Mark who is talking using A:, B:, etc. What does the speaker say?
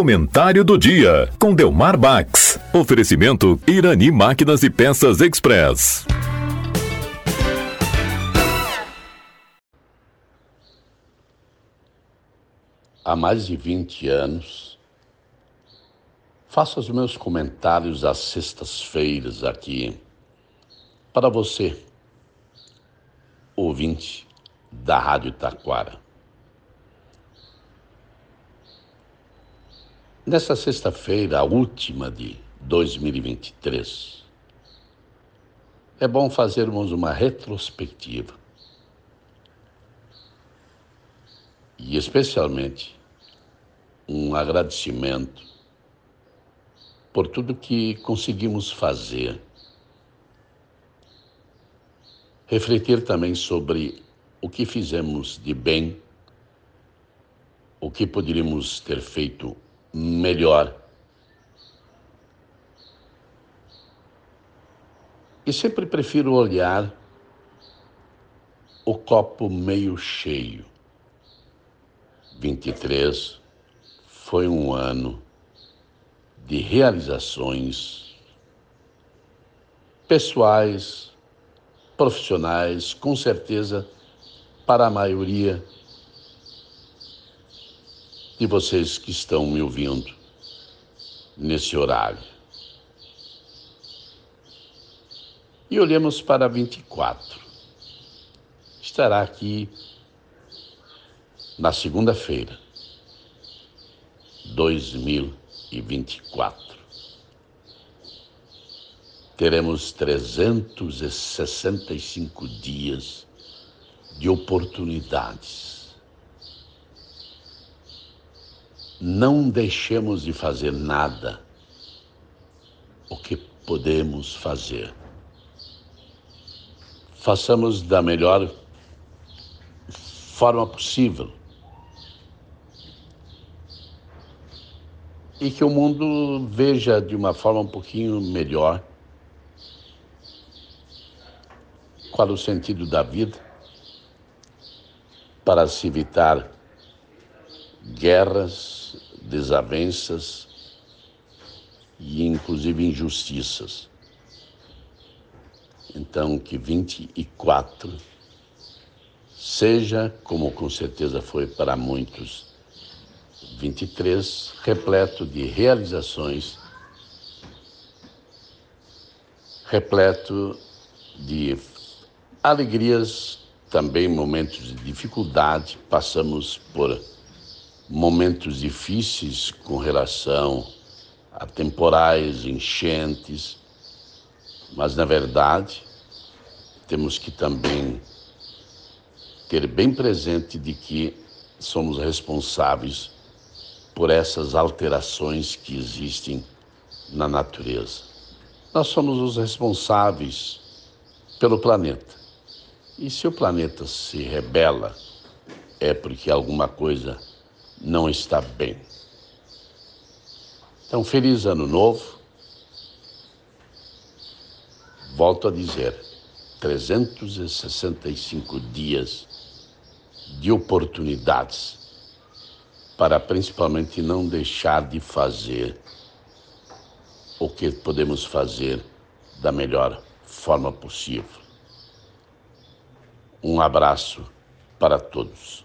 A: Comentário do dia com Delmar Bax. Oferecimento Irani Máquinas e Peças Express.
B: Há mais de 20 anos, faço os meus comentários às sextas-feiras aqui para você, ouvinte da Rádio Taquara. Nessa sexta-feira, a última de 2023, é bom fazermos uma retrospectiva. E especialmente um agradecimento por tudo que conseguimos fazer. Refletir também sobre o que fizemos de bem, o que poderíamos ter feito melhor. E sempre prefiro olhar o copo meio cheio. 23 foi um ano de realizações pessoais, profissionais, com certeza, para a maioria de vocês que estão me ouvindo nesse horário. E olhemos para 24. Estará aqui na segunda-feira, 2024. Teremos 365 dias de oportunidades não deixemos de fazer nada o que podemos fazer. Façamos da melhor forma possível. E que o mundo veja de uma forma um pouquinho melhor qual o sentido da vida para se evitar guerras, desavenças e inclusive injustiças. Então, que 24 seja, como com certeza foi para muitos, 23, repleto de realizações, repleto de alegrias, também momentos de dificuldade, passamos por momentos difíceis com relação a temporais, enchentes, mas na verdade temos que também ter bem presente de que somos responsáveis por essas alterações que existem na natureza. Nós somos os responsáveis pelo planeta. E se o planeta se rebela, é porque alguma coisa não está bem. Então, feliz ano novo. Volto a dizer, 365 dias de oportunidades para principalmente não deixar de fazer o que podemos fazer da melhor forma possível. Um abraço para todos.